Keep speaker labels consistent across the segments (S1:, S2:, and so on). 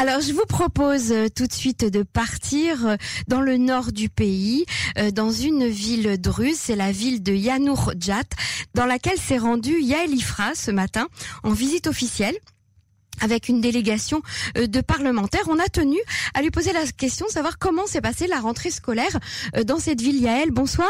S1: Alors, je vous propose euh, tout de suite de partir euh, dans le nord du pays, euh, dans une ville druze, c'est la ville de Yanour-Djat, dans laquelle s'est rendue Yael Ifra ce matin en visite officielle avec une délégation de parlementaires. On a tenu à lui poser la question de savoir comment s'est passée la rentrée scolaire dans cette ville. Yael, bonsoir.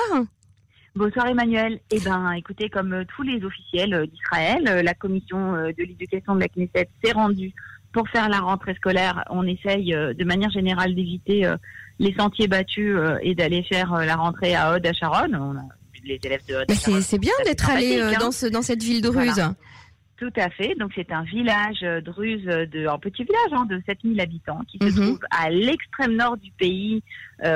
S2: Bonsoir Emmanuel. Eh ben, écoutez, comme tous les officiels d'Israël, la commission de l'éducation de la Knesset s'est rendue pour faire la rentrée scolaire, on essaye euh, de manière générale d'éviter euh, les sentiers battus euh, et d'aller faire la rentrée à Aude à Charonne. On a
S1: les élèves de C'est bien d'être allé hein. dans, ce, dans cette ville de Ruse.
S2: Tout à fait. Donc c'est un village druze, de, un petit village hein, de 7000 habitants qui se mhm. trouve à l'extrême nord du pays,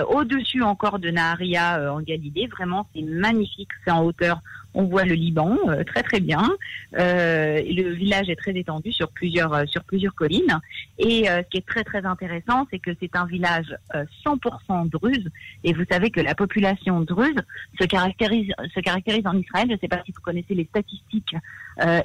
S2: au-dessus encore de Naharia en Galilée. Vraiment, c'est magnifique. C'est en hauteur on voit le Liban euh, très très bien. Euh, le village est très étendu sur plusieurs euh, sur plusieurs collines. Et ce qui est très très intéressant, c'est que c'est un village 100% druze. Et vous savez que la population druze se caractérise se caractérise en Israël. Je ne sais pas si vous connaissez les statistiques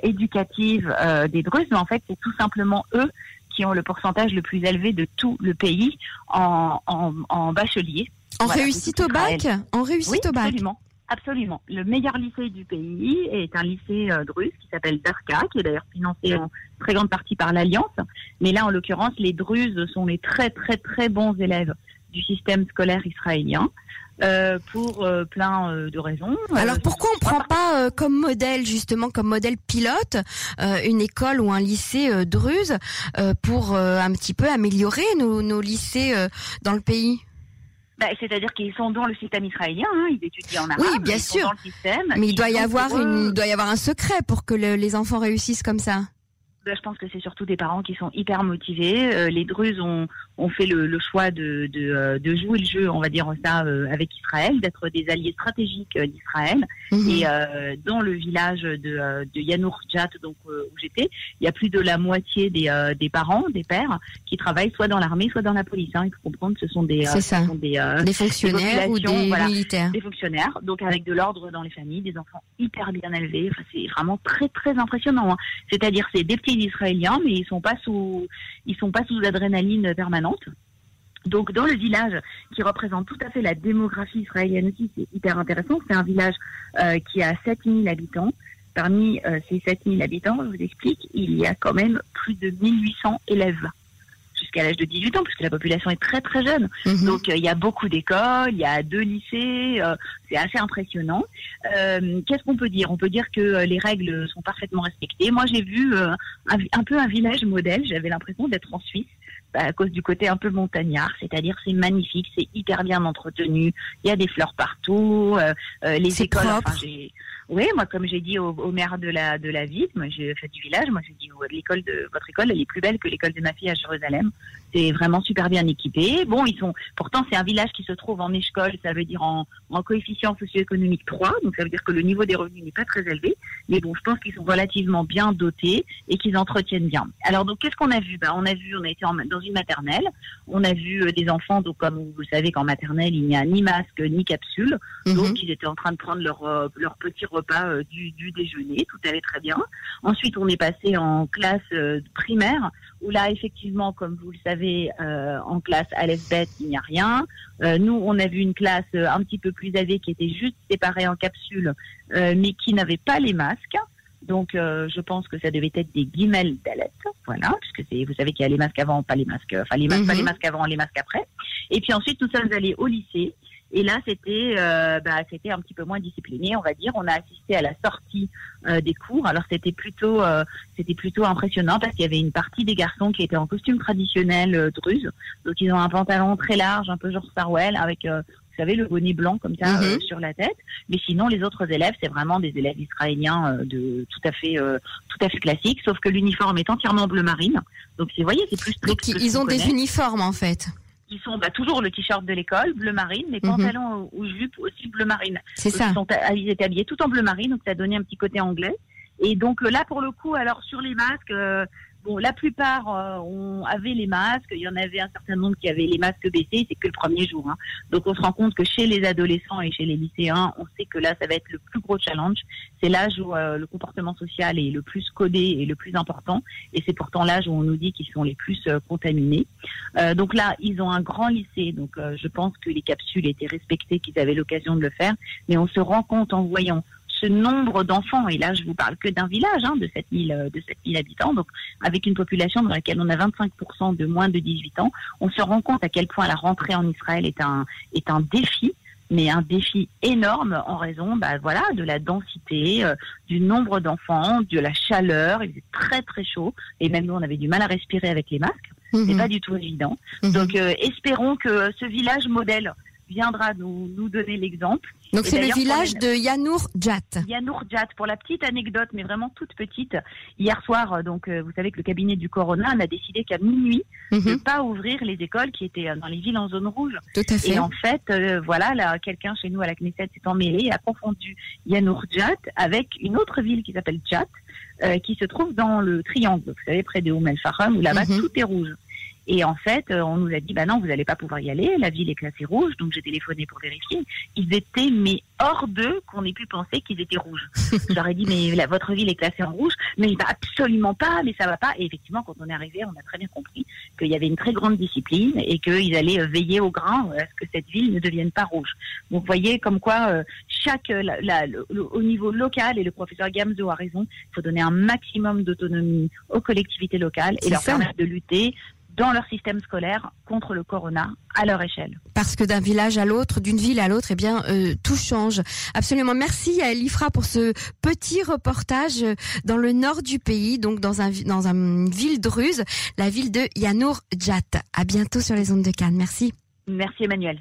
S2: éducatives des druzes, mais en fait c'est tout simplement eux qui ont le pourcentage le plus élevé de tout le pays en, en, bachelier.
S1: En réussite au bac En réussite au bac
S2: Absolument. Absolument. Le meilleur lycée du pays est un lycée euh, druze qui s'appelle Darka, qui est d'ailleurs financé en très grande partie par l'Alliance. Mais là, en l'occurrence, les druzes sont les très très très bons élèves du système scolaire israélien. Euh, pour euh, plein de raisons.
S1: Alors pourquoi on prend pas comme modèle justement comme modèle pilote une école ou un lycée druze pour un petit peu améliorer nos, nos lycées dans le pays?
S2: Bah, c'est-à-dire qu'ils sont dans le système israélien, hein, ils étudient en arabe.
S1: Oui, bien sûr. Mais il doit y avoir une, il doit y avoir un secret pour que les enfants réussissent comme ça.
S2: Bah, je pense que c'est surtout des parents qui sont hyper motivés. Euh, les Druzes ont, ont fait le, le choix de, de, euh, de, jouer le jeu, on va dire ça, euh, avec Israël, d'être des alliés stratégiques d'Israël. Mhm. Et dans le village de, de Yanour-Djat, donc où j'étais, il y a plus de la moitié des, des parents, des pères, qui travaillent soit dans l'armée, soit dans la police. Hein. Il faut comprendre que ce sont des,
S1: ce sont des, des fonctionnaires ou des militaires.
S2: Des fonctionnaires, donc avec de l'ordre dans les familles, des enfants hyper bien élevés. Enfin, c'est vraiment très très impressionnant. Hein. C'est-à-dire c'est des petits israéliens, mais ils sont pas sous, ils sont pas sous adrénaline permanente. Donc dans le village qui représente tout à fait la démographie israélienne aussi, c'est hyper intéressant. C'est un village euh, qui a 7000 habitants. Parmi euh, ces 7000 habitants, je vous explique, il y a quand même plus de 1800 élèves jusqu'à l'âge de 18 ans, puisque la population est très très jeune. Mhm. Donc euh, il y a beaucoup d'écoles, il y a deux lycées, euh, c'est assez impressionnant. Euh, qu'est-ce qu'on peut dire? On peut dire que les règles sont parfaitement respectées. Moi j'ai vu un, un, peu un village modèle, j'avais l'impression d'être en Suisse bah, à cause du côté un peu montagnard, c'est-à-dire c'est magnifique, c'est hyper bien entretenu, il y a des fleurs partout, les écoles. Enfin, oui, moi, comme j'ai dit au, au, maire de la de la ville, moi, j'ai fait du village, moi, j'ai dit l'école de votre école, elle est plus belle que l'école de ma fille à Jérusalem. C'est vraiment super bien équipé. Bon, ils sont, pourtant, c'est un village qui se trouve en école, ça veut dire en, en coefficient socio-économique 3, donc ça veut dire que le niveau des revenus n'est pas très élevé. Mais bon, je pense qu'ils sont relativement bien dotés et qu'ils entretiennent bien. Alors, donc, qu'est-ce qu'on a vu? Ben, On a vu, on a été dans une maternelle, on a vu euh, des enfants, donc comme vous savez qu'en maternelle, il n'y a ni masque ni capsule, mhm. donc ils étaient en train de prendre leur, euh, leur petit repas euh, du, du, déjeuner, tout allait très bien. Ensuite, on est passé en classe primaire, où là, effectivement, comme vous le savez, en classe à bête il n'y a rien. nous, on a vu une classe un petit peu plus âgée qui était juste séparée en capsule, mais qui n'avait pas les masques. Donc, euh, je pense que ça devait être des guimelles d'alerte, voilà, puisque c'est, vous savez qu'il y a les masques avant, pas les masques, enfin les masques, pas les mhm. masques avant, les masques après. Et puis ensuite, nous sommes allés au lycée. Et là, c'était, euh, bah, c'était un petit peu moins discipliné, on va dire. On a assisté à la sortie euh, des cours. Alors, c'était plutôt, c'était plutôt impressionnant parce qu'il y avait une partie des garçons qui étaient en costume traditionnel druze. Donc, ils ont un pantalon très large, un peu genre Sarwell, avec vous savez, le bonnet blanc comme ça euh, mhm. sur la tête. Mais sinon, les autres élèves, c'est vraiment des élèves israéliens euh, de tout à fait, euh, tout à fait classiques, sauf que l'uniforme est entièrement bleu marine. Donc, vous voyez, c'est plus strict.
S1: Donc, ils ont des uniformes en fait.
S2: Ils sont bah, toujours le t-shirt de l'école, bleu marine, les mhm. pantalons ou jupes aussi bleu marine.
S1: C'est ça.
S2: Ils, sont, ils étaient habillés tout en bleu marine, donc ça donné un petit côté anglais. Et donc là, pour le coup, alors sur les masques, Bon, la plupart euh, les masques. Il y en avait un certain nombre qui avaient les masques baissés. C'est que le premier jour. Hein. Donc, on se rend compte que chez les adolescents et chez les lycéens, on sait que là, ça va être le plus gros challenge. C'est l'âge où euh, le comportement social est le plus codé et le plus important. Et c'est pourtant l'âge où on nous dit qu'ils sont les plus euh, contaminés. donc là, ils ont un grand lycée. Donc, je pense que les capsules étaient respectées, qu'ils avaient l'occasion de le faire. Mais on se rend compte en voyant ce nombre d'enfants, et là je vous parle que d'un village hein, de 7000 euh, de 7000 habitants, donc avec une population dans laquelle on a 25% de moins de 18 ans, on se rend compte à quel point la rentrée en Israël est un est un défi mais un défi énorme en raison bah, voilà, de la densité, euh, du nombre d'enfants, de la chaleur. Il faisait très très chaud et même nous on avait du mal à respirer avec les masques. C'est mhm. pas du tout évident. Mhm. Donc euh, espérons que ce village modèle viendra nous, nous donner l'exemple.
S1: Donc c'est le village de Yanour Djat.
S2: Yanour Djat. Pour la petite anecdote, mais vraiment toute petite, hier soir, euh, donc euh, vous savez que le cabinet du Corona a décidé qu'à minuit mhm. de ne pas ouvrir les écoles qui étaient euh, dans les villes en zone rouge.
S1: Tout à fait.
S2: Et en fait, voilà, là, quelqu'un chez nous à la Knesset s'est emmêlé et a confondu Yanour Djat avec une autre ville qui s'appelle Djat, qui se trouve dans le triangle, vous savez, près de Oum El Faram, où là-bas mhm. tout est rouge. Et en fait, euh, on nous a dit, bah non, vous n'allez pas pouvoir y aller, la ville est classée rouge, donc j'ai téléphoné pour vérifier. Ils étaient, mais hors d'eux, qu'on ait pu penser qu'ils étaient rouges. J'aurais dit, mais la, votre ville est classée en rouge, mais va absolument pas, mais ça va pas. Et effectivement, quand on est arrivé, on a très bien compris qu'il y avait une très grande discipline et qu'ils allaient euh, veiller au grain à ce que cette ville ne devienne pas rouge. Donc, vous voyez comme quoi euh, au niveau local, et le professeur Gamzo a raison, il faut donner un maximum d'autonomie aux collectivités locales et leur permettre de lutter dans leur système scolaire contre le corona à leur échelle.
S1: Parce que d'un village à l'autre, d'une ville à l'autre, eh bien, euh, tout change. Absolument. Merci à Elifra pour ce petit reportage dans le nord du pays, donc dans un dans une ville druze, la ville de Yanour Djat. À bientôt sur les ondes de Cannes. Merci.
S2: Merci Emmanuel.